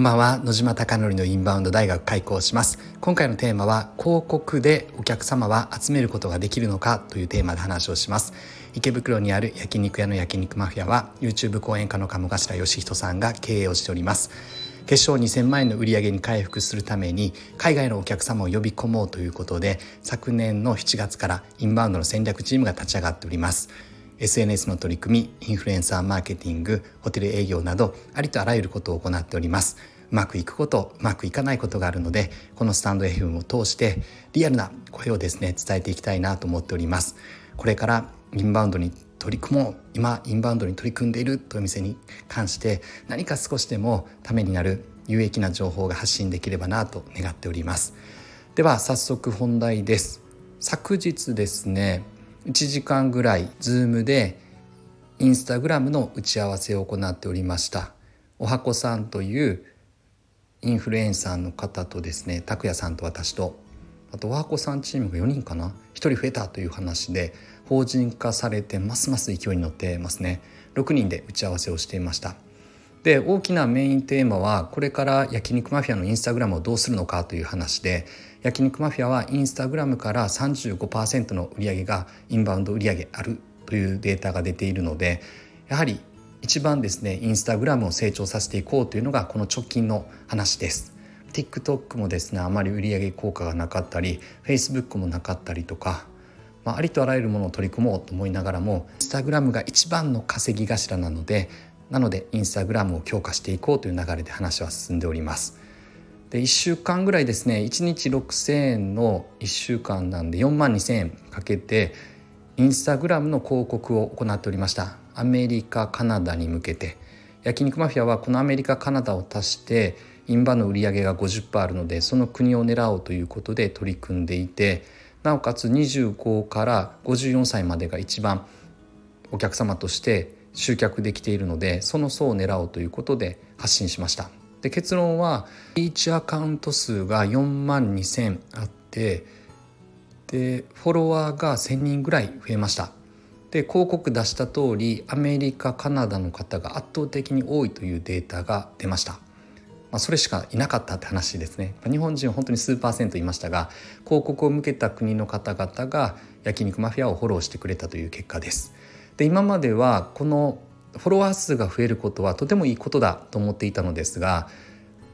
んばんは野島貴則のインバウンド大学開講します。今回のテーマは広告でお客様は集めることができるのかというテーマで話をします。池袋にある焼肉屋の焼肉マフィアは YouTube 講演家の鴨頭義人さんが経営をしております。決勝2000万円の売り上げに回復するために海外のお客様を呼び込もうということで昨年の7月からインバウンドの戦略チームが立ち上がっております。SNS の取り組みインフルエンサーマーケティングホテル営業などありとあらゆることを行っております。うまくいくことうまくいかないことがあるのでこのスタンド FM を通してリアルな声をですね伝えていきたいなと思っております。これからインバウンドに取り組もう今インバウンドに取り組んでいるという店に関して何か少しでもためになる有益な情報が発信できればなと願っております。では早速本題です。昨日ですね1時間ぐらい Zoom でインスタグラムの打ち合わせを行っておりました。おはこさんというインフルエンサーの方とですね拓也さんと私とあとおはこさんチームが4人かな1人増えたという話で法人化されてますます勢いに乗ってますね。6人で打ち合わせをしていました。で大きなメインテーマはこれから焼肉マフィアのインスタグラムをどうするのかという話で焼肉マフィアはインスタグラムから35%の売り上げがインバウンド売り上げあるというデータが出ているのでやはり一番ですねインスタグラムを成長させていこうというのがこの直近の話です。TikTok もですねあまり売上効果がなかったり Facebook もなかったりとか、まあ、ありとあらゆるものを取り組もうと思いながらもインスタグラムが一番の稼ぎ頭なのでなのでインスタグラムを強化していこうという流れで話は進んでおります。で1週間ぐらいですね1日6,000円の1週間なんで4万2,000円かけてインスタグラムの広告を行っておりました。アメリカカナダに向けて。焼肉マフィアはこのアメリカカナダを足してインバの売り上げが50%あるのでその国を狙おうということで取り組んでいてなおかつ25から54歳までが一番お客様として集客できているのでその層を狙おうということで発信しました。で結論はリーチアカウント数が4万2,000あってでフォロワーが1,000人ぐらい増えました。で広告出した通りアメリカカナダの方が圧倒的に多いというデータが出ました、まあ、それしかいなかったって話ですね。日本人は本当に数パーセントいましたが広告を向けた国の方々が焼肉マフィアをフォローしてくれたという結果です。で今まではこのフォロワー数が増えることはとてもいいことだと思っていたのですが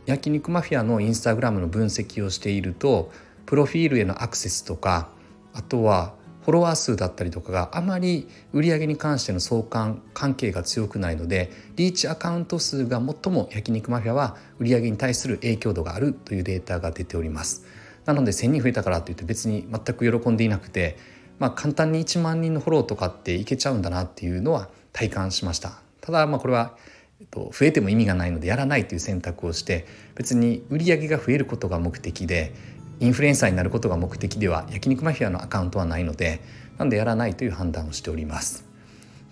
焼肉マフィアのインスタグラムの分析をしているとプロフィールへのアクセスとかあとはフォロワー数だったりとかがあまり売り上げに関しての相関関係が強くないのでリーチアカウント数が最も焼肉マフィアは売上に対する影響度があるというデータが出ております。なので1000人増えたからといって別に全く喜んでいなくてまあ簡単に1万人のフォローとかっていけちゃうんだなっていうのは体感しました。ただまあこれは増えても意味がないのでやらないという選択をして別に売り上げが増えることが目的でインフルエンサーになることが目的では焼肉マフィアのアカウントはないのでなんでやらないという判断をしております。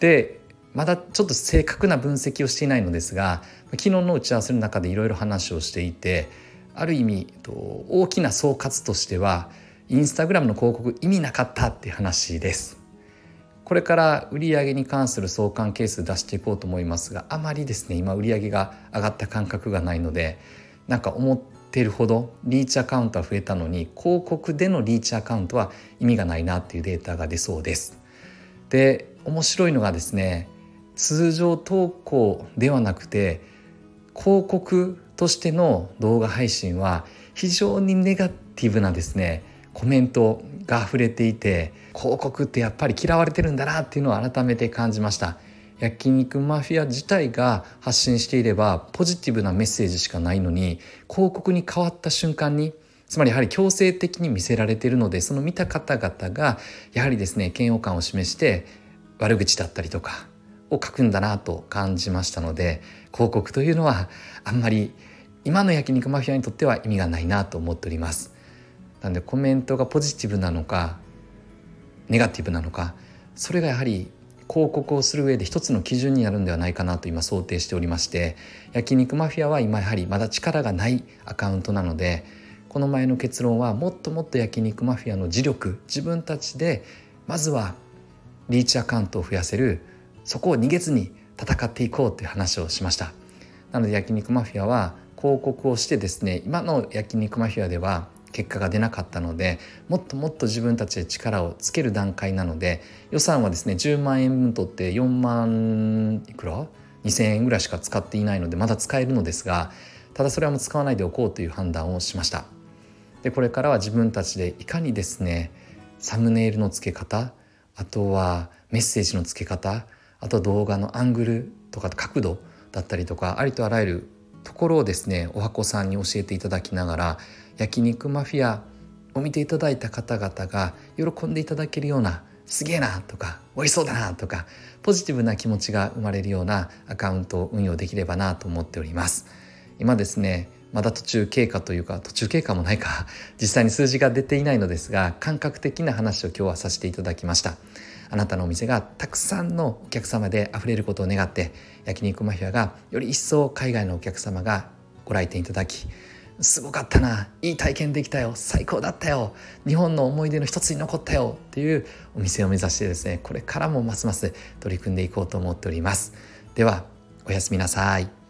でまだちょっと正確な分析をしていないのですが昨日の打ち合わせの中でいろいろ話をしていてある意味大きな総括としてはインスタグラムの広告意味なかったっていう話です。これから売上に関する相関係数出していこうと思いますがあまりですね今売上が上がった感覚がないのでなんか思ってるほどリーチアカウントは増えたのに広告でのリーチアカウントは意味がないなっていうデータが出そうです。で面白いのがですね通常投稿ではなくて広告としての動画配信は非常にネガティブなですねコメントが溢れていて広告ってやっぱり嫌われてるんだなっていうのを改めて感じました焼肉マフィア自体が発信していればポジティブなメッセージしかないのに広告に変わった瞬間につまりやはり強制的に見せられているのでその見た方々がやはりですね嫌悪感を示して悪口だったりとかを書くんだなと感じましたので広告というのはあんまり今の焼肉マフィアにとっては意味がないなと思っております。なのでコメントがポジティブなのかネガティブなのかそれがやはり広告をする上で一つの基準になるんではないかなと今想定しておりまして焼肉マフィアは今やはりまだ力がないアカウントなのでこの前の結論はもっともっと焼肉マフィアの磁力自分たちでまずはリーチアカウントを増やせるそこを逃げずに戦っていこうという話をしました。なので焼肉マフィアは広告をしてですね今の焼肉マフィアでは結果が出なかったのでもっともっと自分たちで力をつける段階なので予算はですね10万円分取って4万いくら？2,000円ぐらいしか使っていないのでまだ使えるのですがただそれはもう使わないでおこうという判断をしました。でこれからは自分たちでいかにですねサムネイルの付け方あとはメッセージの付け方あと動画のアングルとか角度だったりとかありとあらゆるところをですねお箱さんに教えていただきながら焼肉マフィアを見ていただいた方々が喜んでいただけるようなすげえなとか美味しそうだなとかポジティブな気持ちが生まれるようなアカウントを運用できればなと思っております。今ですねまだ途中経過というか途中経過もないか実際に数字が出ていないのですが感覚的な話を今日はさせていただきました。あなたのお店がたくさんのお客様で溢れることを願って焼肉マフィアがより一層海外のお客様がご来店いただきすごかったないい体験できたよ最高だったよ日本の思い出の一つに残ったよっていうお店を目指してですねこれからもますます取り組んでいこうと思っております。ではおやすみなさい。